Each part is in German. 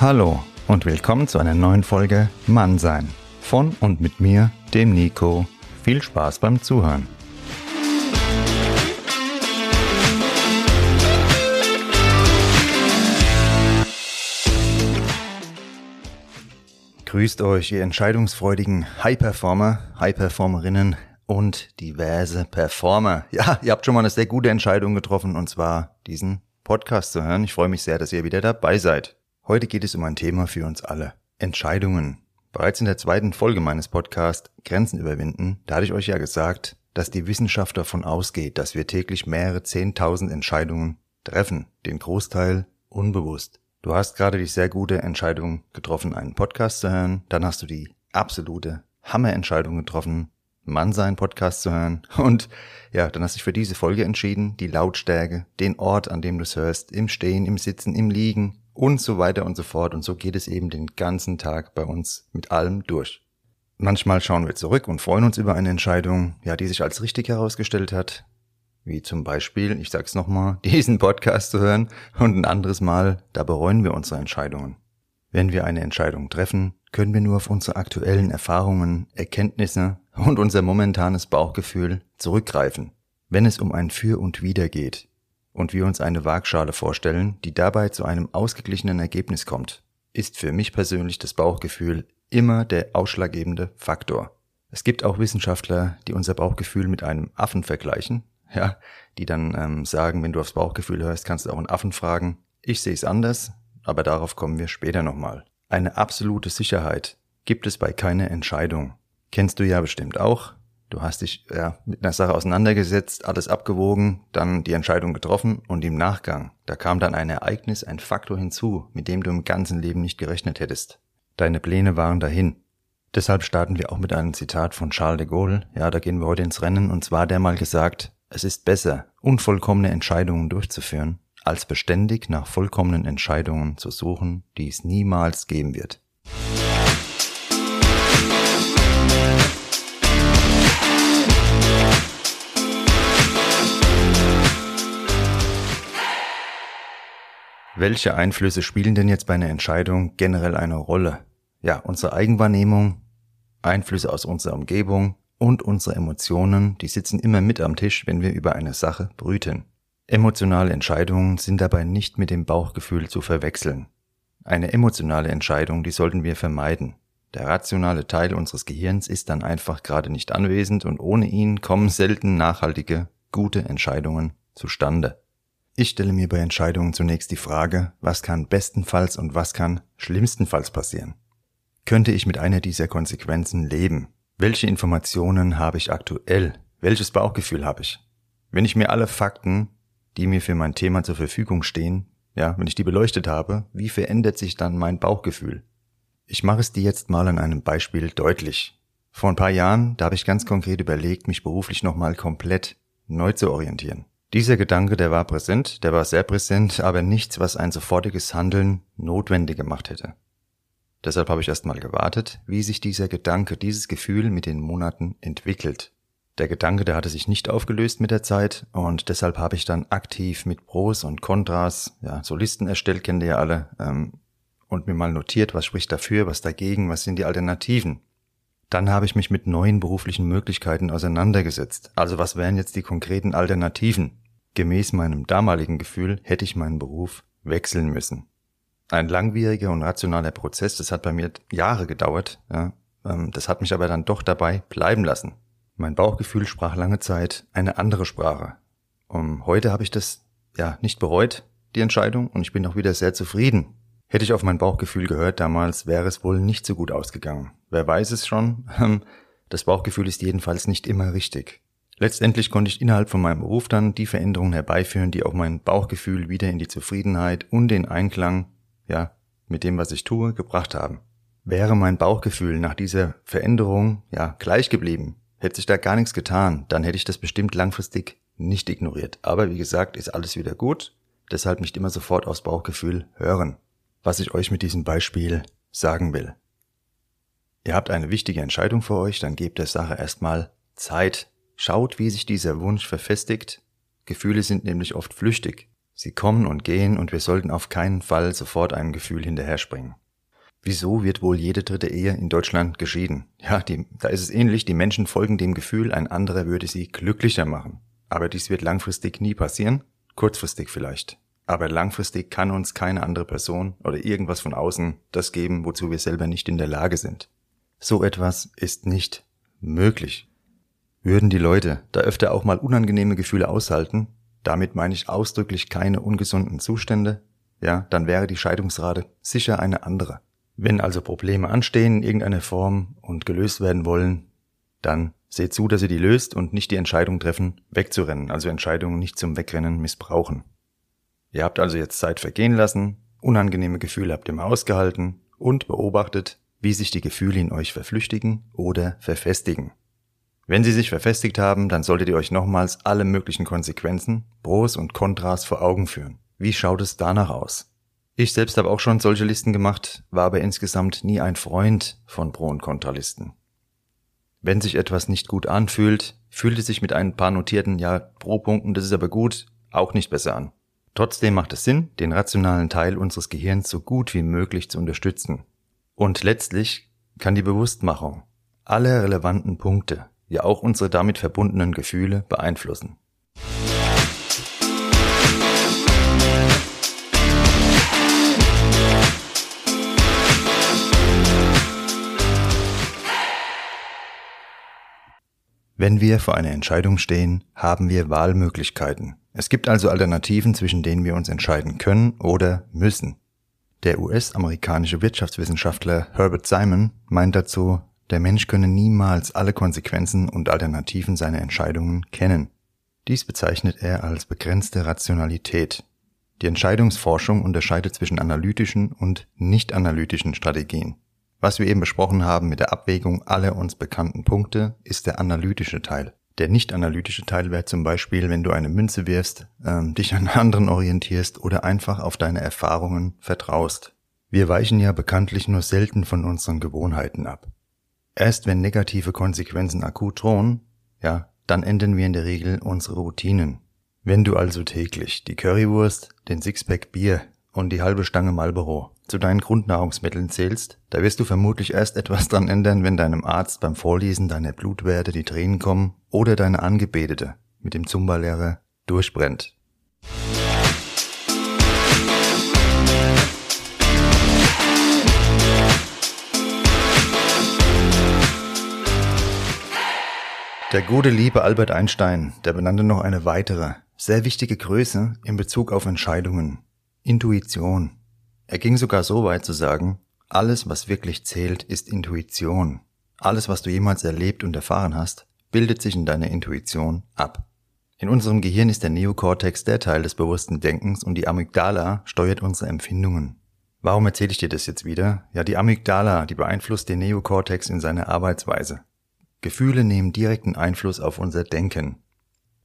Hallo und willkommen zu einer neuen Folge Mannsein. Von und mit mir, dem Nico. Viel Spaß beim Zuhören. Grüßt euch, ihr entscheidungsfreudigen High-Performer, High-Performerinnen und diverse Performer. Ja, ihr habt schon mal eine sehr gute Entscheidung getroffen und zwar diesen Podcast zu hören. Ich freue mich sehr, dass ihr wieder dabei seid. Heute geht es um ein Thema für uns alle. Entscheidungen. Bereits in der zweiten Folge meines Podcasts Grenzen überwinden, da hatte ich euch ja gesagt, dass die Wissenschaft davon ausgeht, dass wir täglich mehrere Zehntausend Entscheidungen treffen, den Großteil unbewusst. Du hast gerade die sehr gute Entscheidung getroffen, einen Podcast zu hören, dann hast du die absolute Hammerentscheidung getroffen, Mann sein Podcast zu hören. Und ja, dann hast du dich für diese Folge entschieden, die Lautstärke, den Ort, an dem du es hörst, im Stehen, im Sitzen, im Liegen und so weiter und so fort. Und so geht es eben den ganzen Tag bei uns mit allem durch. Manchmal schauen wir zurück und freuen uns über eine Entscheidung, ja, die sich als richtig herausgestellt hat. Wie zum Beispiel, ich sag's nochmal, diesen Podcast zu hören und ein anderes Mal, da bereuen wir unsere Entscheidungen. Wenn wir eine Entscheidung treffen, können wir nur auf unsere aktuellen Erfahrungen, Erkenntnisse und unser momentanes Bauchgefühl zurückgreifen. Wenn es um ein Für und Wider geht und wir uns eine Waagschale vorstellen, die dabei zu einem ausgeglichenen Ergebnis kommt, ist für mich persönlich das Bauchgefühl immer der ausschlaggebende Faktor. Es gibt auch Wissenschaftler, die unser Bauchgefühl mit einem Affen vergleichen, ja, die dann ähm, sagen, wenn du aufs Bauchgefühl hörst, kannst du auch einen Affen fragen. Ich sehe es anders, aber darauf kommen wir später nochmal. Eine absolute Sicherheit gibt es bei keiner Entscheidung. Kennst du ja bestimmt auch. Du hast dich ja, mit einer Sache auseinandergesetzt, alles abgewogen, dann die Entscheidung getroffen und im Nachgang, da kam dann ein Ereignis, ein Faktor hinzu, mit dem du im ganzen Leben nicht gerechnet hättest. Deine Pläne waren dahin. Deshalb starten wir auch mit einem Zitat von Charles de Gaulle. Ja, da gehen wir heute ins Rennen und zwar der mal gesagt, es ist besser, unvollkommene Entscheidungen durchzuführen, als beständig nach vollkommenen Entscheidungen zu suchen, die es niemals geben wird. Welche Einflüsse spielen denn jetzt bei einer Entscheidung generell eine Rolle? Ja, unsere Eigenwahrnehmung, Einflüsse aus unserer Umgebung und unsere Emotionen, die sitzen immer mit am Tisch, wenn wir über eine Sache brüten. Emotionale Entscheidungen sind dabei nicht mit dem Bauchgefühl zu verwechseln. Eine emotionale Entscheidung, die sollten wir vermeiden. Der rationale Teil unseres Gehirns ist dann einfach gerade nicht anwesend und ohne ihn kommen selten nachhaltige, gute Entscheidungen zustande. Ich stelle mir bei Entscheidungen zunächst die Frage, was kann bestenfalls und was kann schlimmstenfalls passieren? Könnte ich mit einer dieser Konsequenzen leben? Welche Informationen habe ich aktuell? Welches Bauchgefühl habe ich? Wenn ich mir alle Fakten die mir für mein Thema zur Verfügung stehen, ja, wenn ich die beleuchtet habe, wie verändert sich dann mein Bauchgefühl? Ich mache es dir jetzt mal an einem Beispiel deutlich. Vor ein paar Jahren, da habe ich ganz konkret überlegt, mich beruflich nochmal komplett neu zu orientieren. Dieser Gedanke, der war präsent, der war sehr präsent, aber nichts, was ein sofortiges Handeln notwendig gemacht hätte. Deshalb habe ich erstmal gewartet, wie sich dieser Gedanke, dieses Gefühl mit den Monaten entwickelt. Der Gedanke, der hatte sich nicht aufgelöst mit der Zeit und deshalb habe ich dann aktiv mit Pros und Kontras, ja, so Listen erstellt, kennt ihr ja alle, ähm, und mir mal notiert, was spricht dafür, was dagegen, was sind die Alternativen. Dann habe ich mich mit neuen beruflichen Möglichkeiten auseinandergesetzt. Also was wären jetzt die konkreten Alternativen? Gemäß meinem damaligen Gefühl hätte ich meinen Beruf wechseln müssen. Ein langwieriger und rationaler Prozess, das hat bei mir Jahre gedauert, ja, ähm, das hat mich aber dann doch dabei bleiben lassen. Mein Bauchgefühl sprach lange Zeit eine andere Sprache. Um, heute habe ich das ja nicht bereut, die Entscheidung, und ich bin auch wieder sehr zufrieden. Hätte ich auf mein Bauchgefühl gehört damals, wäre es wohl nicht so gut ausgegangen. Wer weiß es schon? Das Bauchgefühl ist jedenfalls nicht immer richtig. Letztendlich konnte ich innerhalb von meinem Beruf dann die Veränderungen herbeiführen, die auch mein Bauchgefühl wieder in die Zufriedenheit und den Einklang, ja, mit dem, was ich tue, gebracht haben. Wäre mein Bauchgefühl nach dieser Veränderung, ja, gleich geblieben, Hätte sich da gar nichts getan, dann hätte ich das bestimmt langfristig nicht ignoriert. Aber wie gesagt, ist alles wieder gut. Deshalb nicht immer sofort aufs Bauchgefühl hören. Was ich euch mit diesem Beispiel sagen will. Ihr habt eine wichtige Entscheidung vor euch, dann gebt der Sache erstmal Zeit. Schaut, wie sich dieser Wunsch verfestigt. Gefühle sind nämlich oft flüchtig. Sie kommen und gehen und wir sollten auf keinen Fall sofort einem Gefühl hinterherspringen. Wieso wird wohl jede dritte Ehe in Deutschland geschieden? Ja, die, da ist es ähnlich, die Menschen folgen dem Gefühl, ein anderer würde sie glücklicher machen. Aber dies wird langfristig nie passieren, kurzfristig vielleicht. Aber langfristig kann uns keine andere Person oder irgendwas von außen das geben, wozu wir selber nicht in der Lage sind. So etwas ist nicht möglich. Würden die Leute da öfter auch mal unangenehme Gefühle aushalten, damit meine ich ausdrücklich keine ungesunden Zustände, ja, dann wäre die Scheidungsrate sicher eine andere. Wenn also Probleme anstehen in irgendeiner Form und gelöst werden wollen, dann seht zu, dass ihr die löst und nicht die Entscheidung treffen, wegzurennen, also Entscheidungen nicht zum Wegrennen missbrauchen. Ihr habt also jetzt Zeit vergehen lassen, unangenehme Gefühle habt ihr mal ausgehalten und beobachtet, wie sich die Gefühle in euch verflüchtigen oder verfestigen. Wenn sie sich verfestigt haben, dann solltet ihr euch nochmals alle möglichen Konsequenzen, Pros und Kontras vor Augen führen. Wie schaut es danach aus? Ich selbst habe auch schon solche Listen gemacht, war aber insgesamt nie ein Freund von Pro- und Kontralisten. Wenn sich etwas nicht gut anfühlt, fühlt es sich mit ein paar notierten Ja Pro-Punkten, das ist aber gut, auch nicht besser an. Trotzdem macht es Sinn, den rationalen Teil unseres Gehirns so gut wie möglich zu unterstützen. Und letztlich kann die Bewusstmachung alle relevanten Punkte, ja auch unsere damit verbundenen Gefühle beeinflussen. Wenn wir vor einer Entscheidung stehen, haben wir Wahlmöglichkeiten. Es gibt also Alternativen, zwischen denen wir uns entscheiden können oder müssen. Der US-amerikanische Wirtschaftswissenschaftler Herbert Simon meint dazu, der Mensch könne niemals alle Konsequenzen und Alternativen seiner Entscheidungen kennen. Dies bezeichnet er als begrenzte Rationalität. Die Entscheidungsforschung unterscheidet zwischen analytischen und nicht analytischen Strategien. Was wir eben besprochen haben mit der Abwägung aller uns bekannten Punkte, ist der analytische Teil. Der nicht analytische Teil wäre zum Beispiel, wenn du eine Münze wirfst, ähm, dich an anderen orientierst oder einfach auf deine Erfahrungen vertraust. Wir weichen ja bekanntlich nur selten von unseren Gewohnheiten ab. Erst wenn negative Konsequenzen akut drohen, ja, dann enden wir in der Regel unsere Routinen. Wenn du also täglich die Currywurst, den Sixpack Bier und die halbe Stange Marlboro zu deinen Grundnahrungsmitteln zählst, da wirst du vermutlich erst etwas dran ändern, wenn deinem Arzt beim Vorlesen deiner Blutwerte die Tränen kommen oder deine Angebetete mit dem Zumba-Lehrer durchbrennt. Der gute liebe Albert Einstein, der benannte noch eine weitere, sehr wichtige Größe in Bezug auf Entscheidungen. Intuition. Er ging sogar so weit zu sagen, alles, was wirklich zählt, ist Intuition. Alles, was du jemals erlebt und erfahren hast, bildet sich in deiner Intuition ab. In unserem Gehirn ist der Neokortex der Teil des bewussten Denkens und die Amygdala steuert unsere Empfindungen. Warum erzähle ich dir das jetzt wieder? Ja, die Amygdala, die beeinflusst den Neokortex in seiner Arbeitsweise. Gefühle nehmen direkten Einfluss auf unser Denken.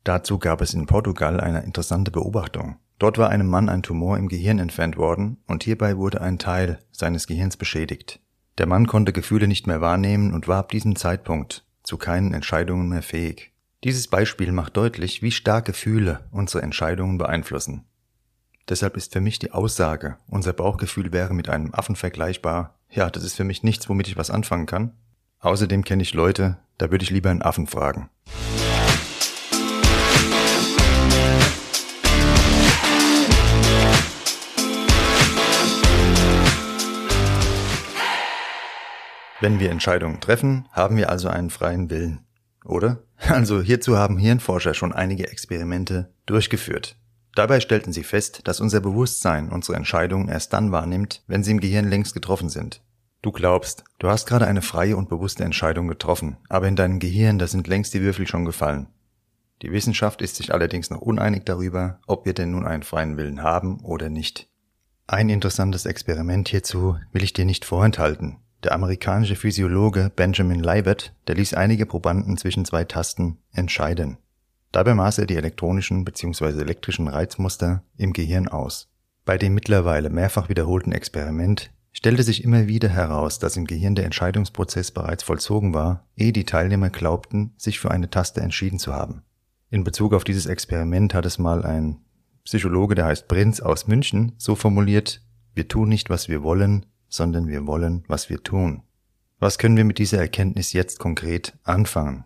Dazu gab es in Portugal eine interessante Beobachtung. Dort war einem Mann ein Tumor im Gehirn entfernt worden und hierbei wurde ein Teil seines Gehirns beschädigt. Der Mann konnte Gefühle nicht mehr wahrnehmen und war ab diesem Zeitpunkt zu keinen Entscheidungen mehr fähig. Dieses Beispiel macht deutlich, wie stark Gefühle unsere Entscheidungen beeinflussen. Deshalb ist für mich die Aussage, unser Bauchgefühl wäre mit einem Affen vergleichbar, ja, das ist für mich nichts, womit ich was anfangen kann. Außerdem kenne ich Leute, da würde ich lieber einen Affen fragen. Wenn wir Entscheidungen treffen, haben wir also einen freien Willen. Oder? Also hierzu haben Hirnforscher schon einige Experimente durchgeführt. Dabei stellten sie fest, dass unser Bewusstsein unsere Entscheidungen erst dann wahrnimmt, wenn sie im Gehirn längst getroffen sind. Du glaubst, du hast gerade eine freie und bewusste Entscheidung getroffen, aber in deinem Gehirn, da sind längst die Würfel schon gefallen. Die Wissenschaft ist sich allerdings noch uneinig darüber, ob wir denn nun einen freien Willen haben oder nicht. Ein interessantes Experiment hierzu will ich dir nicht vorenthalten. Der amerikanische Physiologe Benjamin Libet, der ließ einige Probanden zwischen zwei Tasten entscheiden. Dabei maß er die elektronischen bzw. elektrischen Reizmuster im Gehirn aus. Bei dem mittlerweile mehrfach wiederholten Experiment stellte sich immer wieder heraus, dass im Gehirn der Entscheidungsprozess bereits vollzogen war, ehe die Teilnehmer glaubten, sich für eine Taste entschieden zu haben. In Bezug auf dieses Experiment hat es mal ein Psychologe, der heißt Prinz aus München, so formuliert, wir tun nicht, was wir wollen, sondern wir wollen, was wir tun. Was können wir mit dieser Erkenntnis jetzt konkret anfangen?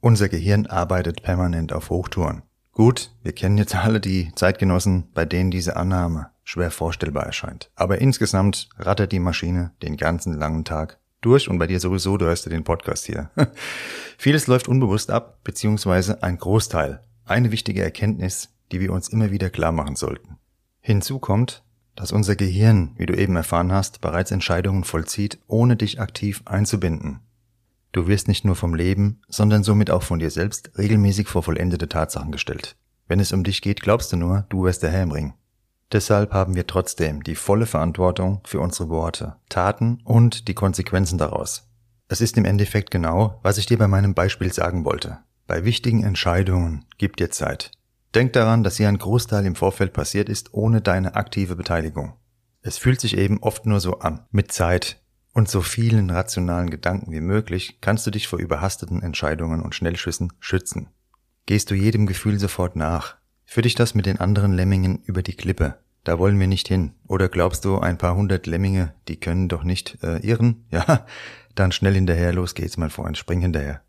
Unser Gehirn arbeitet permanent auf Hochtouren. Gut, wir kennen jetzt alle die Zeitgenossen, bei denen diese Annahme schwer vorstellbar erscheint. Aber insgesamt rattert die Maschine den ganzen langen Tag durch und bei dir sowieso, du hörst ja den Podcast hier. Vieles läuft unbewusst ab, beziehungsweise ein Großteil. Eine wichtige Erkenntnis, die wir uns immer wieder klar machen sollten. Hinzu kommt, dass unser Gehirn, wie du eben erfahren hast, bereits Entscheidungen vollzieht, ohne dich aktiv einzubinden. Du wirst nicht nur vom Leben, sondern somit auch von dir selbst regelmäßig vor vollendete Tatsachen gestellt. Wenn es um dich geht, glaubst du nur, du wärst der Herr im Ring. Deshalb haben wir trotzdem die volle Verantwortung für unsere Worte, Taten und die Konsequenzen daraus. Es ist im Endeffekt genau, was ich dir bei meinem Beispiel sagen wollte. Bei wichtigen Entscheidungen gib dir Zeit. Denk daran, dass hier ein Großteil im Vorfeld passiert ist ohne deine aktive Beteiligung. Es fühlt sich eben oft nur so an. Mit Zeit und so vielen rationalen Gedanken wie möglich kannst du dich vor überhasteten Entscheidungen und Schnellschüssen schützen. Gehst du jedem Gefühl sofort nach, führt dich das mit den anderen Lemmingen über die Klippe. Da wollen wir nicht hin. Oder glaubst du, ein paar hundert Lemminge, die können doch nicht äh, irren? Ja, dann schnell hinterher, los geht's, mein Freund, spring hinterher.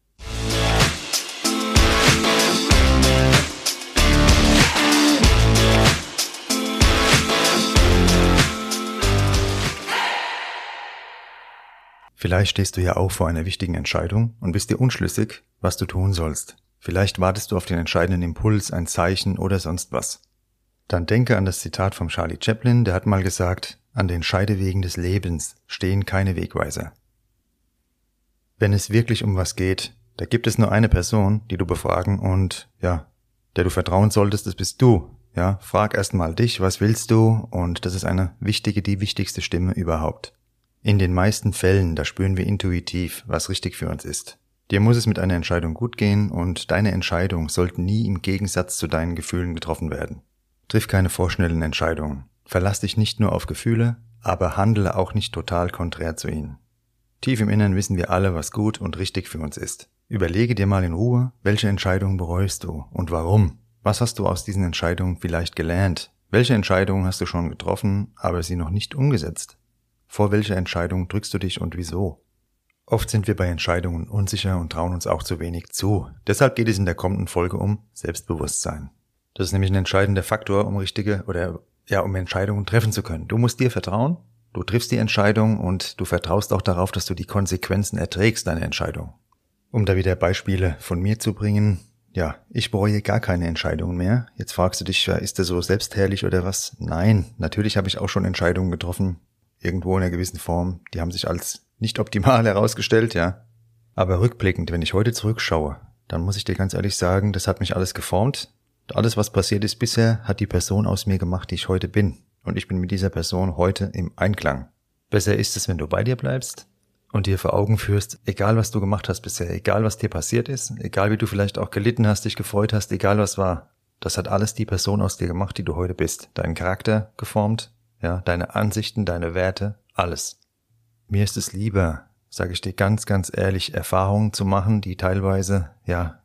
Vielleicht stehst du ja auch vor einer wichtigen Entscheidung und bist dir unschlüssig, was du tun sollst. Vielleicht wartest du auf den entscheidenden Impuls, ein Zeichen oder sonst was. Dann denke an das Zitat vom Charlie Chaplin, der hat mal gesagt, an den Scheidewegen des Lebens stehen keine Wegweiser. Wenn es wirklich um was geht, da gibt es nur eine Person, die du befragen und, ja, der du vertrauen solltest, das bist du. Ja, frag erst mal dich, was willst du? Und das ist eine wichtige, die wichtigste Stimme überhaupt. In den meisten Fällen, da spüren wir intuitiv, was richtig für uns ist. Dir muss es mit einer Entscheidung gut gehen und deine Entscheidung sollte nie im Gegensatz zu deinen Gefühlen getroffen werden. Triff keine vorschnellen Entscheidungen. Verlass dich nicht nur auf Gefühle, aber handle auch nicht total konträr zu ihnen. Tief im Innern wissen wir alle, was gut und richtig für uns ist. Überlege dir mal in Ruhe, welche Entscheidungen bereust du und warum. Was hast du aus diesen Entscheidungen vielleicht gelernt? Welche Entscheidungen hast du schon getroffen, aber sie noch nicht umgesetzt? Vor welcher Entscheidung drückst du dich und wieso? Oft sind wir bei Entscheidungen unsicher und trauen uns auch zu wenig zu. Deshalb geht es in der kommenden Folge um Selbstbewusstsein. Das ist nämlich ein entscheidender Faktor, um richtige oder ja, um Entscheidungen treffen zu können. Du musst dir vertrauen, du triffst die Entscheidung und du vertraust auch darauf, dass du die Konsequenzen erträgst deiner Entscheidung. Um da wieder Beispiele von mir zu bringen, ja, ich bereue gar keine Entscheidungen mehr. Jetzt fragst du dich, ist das so selbstherrlich oder was? Nein, natürlich habe ich auch schon Entscheidungen getroffen, irgendwo in einer gewissen Form. Die haben sich als nicht optimal herausgestellt, ja. Aber rückblickend, wenn ich heute zurückschaue, dann muss ich dir ganz ehrlich sagen, das hat mich alles geformt. Alles, was passiert ist bisher, hat die Person aus mir gemacht, die ich heute bin. Und ich bin mit dieser Person heute im Einklang. Besser ist es, wenn du bei dir bleibst und dir vor Augen führst, egal was du gemacht hast bisher, egal was dir passiert ist, egal wie du vielleicht auch gelitten hast, dich gefreut hast, egal was war, das hat alles die Person aus dir gemacht, die du heute bist. Deinen Charakter geformt, ja, deine Ansichten, deine Werte, alles. Mir ist es lieber, sage ich dir ganz, ganz ehrlich, Erfahrungen zu machen, die teilweise, ja,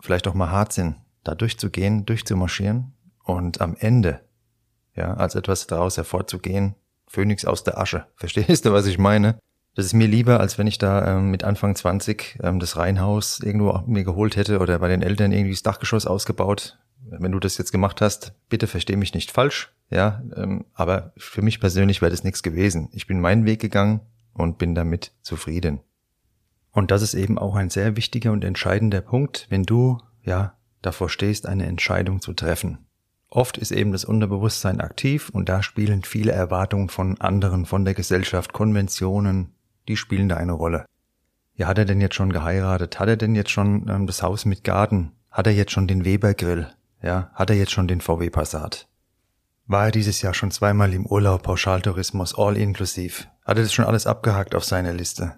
vielleicht auch mal hart sind, da durchzugehen, durchzumarschieren und am Ende, ja, als etwas daraus hervorzugehen, Phönix aus der Asche. Verstehst du, was ich meine? Das ist mir lieber, als wenn ich da ähm, mit Anfang 20 ähm, das Reihenhaus irgendwo mir geholt hätte oder bei den Eltern irgendwie das Dachgeschoss ausgebaut wenn du das jetzt gemacht hast, bitte versteh mich nicht falsch, ja, ähm, aber für mich persönlich wäre das nichts gewesen. Ich bin meinen Weg gegangen und bin damit zufrieden. Und das ist eben auch ein sehr wichtiger und entscheidender Punkt, wenn du, ja, davor stehst, eine Entscheidung zu treffen. Oft ist eben das Unterbewusstsein aktiv und da spielen viele Erwartungen von anderen, von der Gesellschaft, Konventionen, die spielen da eine Rolle. Ja, hat er denn jetzt schon geheiratet? Hat er denn jetzt schon ähm, das Haus mit Garten? Hat er jetzt schon den Weber-Grill? Ja, hat er jetzt schon den VW Passat? War er dieses Jahr schon zweimal im Urlaub, Pauschaltourismus, all inklusiv? Hat er das schon alles abgehakt auf seiner Liste?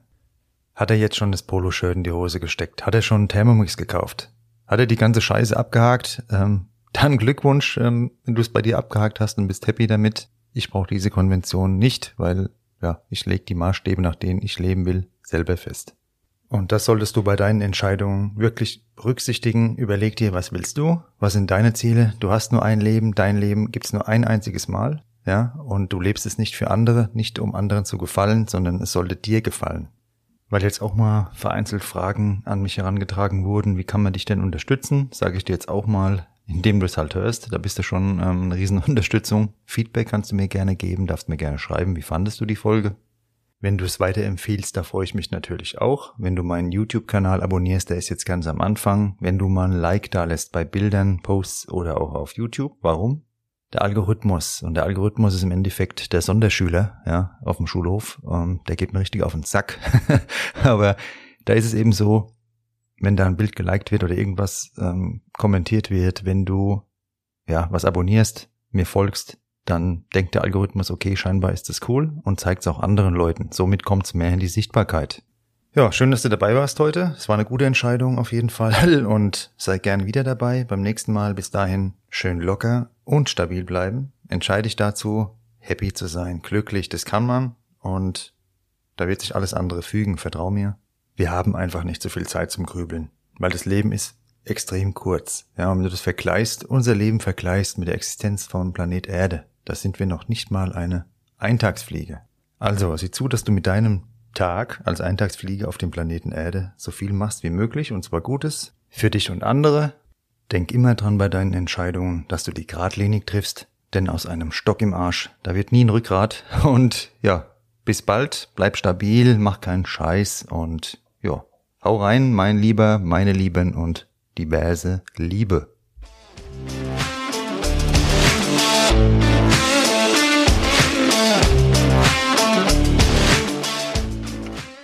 Hat er jetzt schon das Poloshirt in die Hose gesteckt? Hat er schon einen Thermomix gekauft? Hat er die ganze Scheiße abgehakt? Ähm, dann Glückwunsch, ähm, wenn du es bei dir abgehakt hast und bist happy damit. Ich brauche diese Konvention nicht, weil ja, ich leg die Maßstäbe, nach denen ich leben will, selber fest. Und das solltest du bei deinen Entscheidungen wirklich berücksichtigen. Überleg dir, was willst du? Was sind deine Ziele? Du hast nur ein Leben. Dein Leben gibt's nur ein einziges Mal. Ja, und du lebst es nicht für andere, nicht um anderen zu gefallen, sondern es sollte dir gefallen. Weil jetzt auch mal vereinzelt Fragen an mich herangetragen wurden, wie kann man dich denn unterstützen? Sage ich dir jetzt auch mal, indem du es halt hörst. Da bist du schon ähm, eine riesen Unterstützung. Feedback kannst du mir gerne geben, darfst mir gerne schreiben, wie fandest du die Folge? Wenn du es weiterempfehlst, da freue ich mich natürlich auch. Wenn du meinen YouTube-Kanal abonnierst, der ist jetzt ganz am Anfang. Wenn du mal ein Like da lässt bei Bildern, Posts oder auch auf YouTube. Warum? Der Algorithmus. Und der Algorithmus ist im Endeffekt der Sonderschüler, ja, auf dem Schulhof. Ähm, der geht mir richtig auf den Sack. Aber da ist es eben so, wenn da ein Bild geliked wird oder irgendwas ähm, kommentiert wird, wenn du ja was abonnierst, mir folgst, dann denkt der Algorithmus, okay, scheinbar ist das cool und zeigt es auch anderen Leuten. Somit kommt es mehr in die Sichtbarkeit. Ja, schön, dass du dabei warst heute. Es war eine gute Entscheidung auf jeden Fall und sei gern wieder dabei. Beim nächsten Mal bis dahin schön locker und stabil bleiben. Entscheide dich dazu, happy zu sein, glücklich, das kann man und da wird sich alles andere fügen, vertrau mir. Wir haben einfach nicht so viel Zeit zum Grübeln, weil das Leben ist extrem kurz. Ja, und wenn du das vergleichst, unser Leben vergleichst mit der Existenz vom Planet Erde, da sind wir noch nicht mal eine Eintagsfliege. Also sieh zu, dass du mit deinem Tag als Eintagsfliege auf dem Planeten Erde so viel machst wie möglich und zwar Gutes für dich und andere. Denk immer dran bei deinen Entscheidungen, dass du die geradlinig triffst, denn aus einem Stock im Arsch, da wird nie ein Rückgrat und ja, bis bald, bleib stabil, mach keinen Scheiß und ja, hau rein, mein Lieber, meine Lieben und diverse Liebe.